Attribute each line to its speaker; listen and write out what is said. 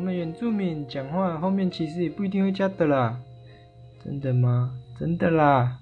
Speaker 1: 我们原住民讲话后面其实也不一定会加的啦。真的吗？真的啦。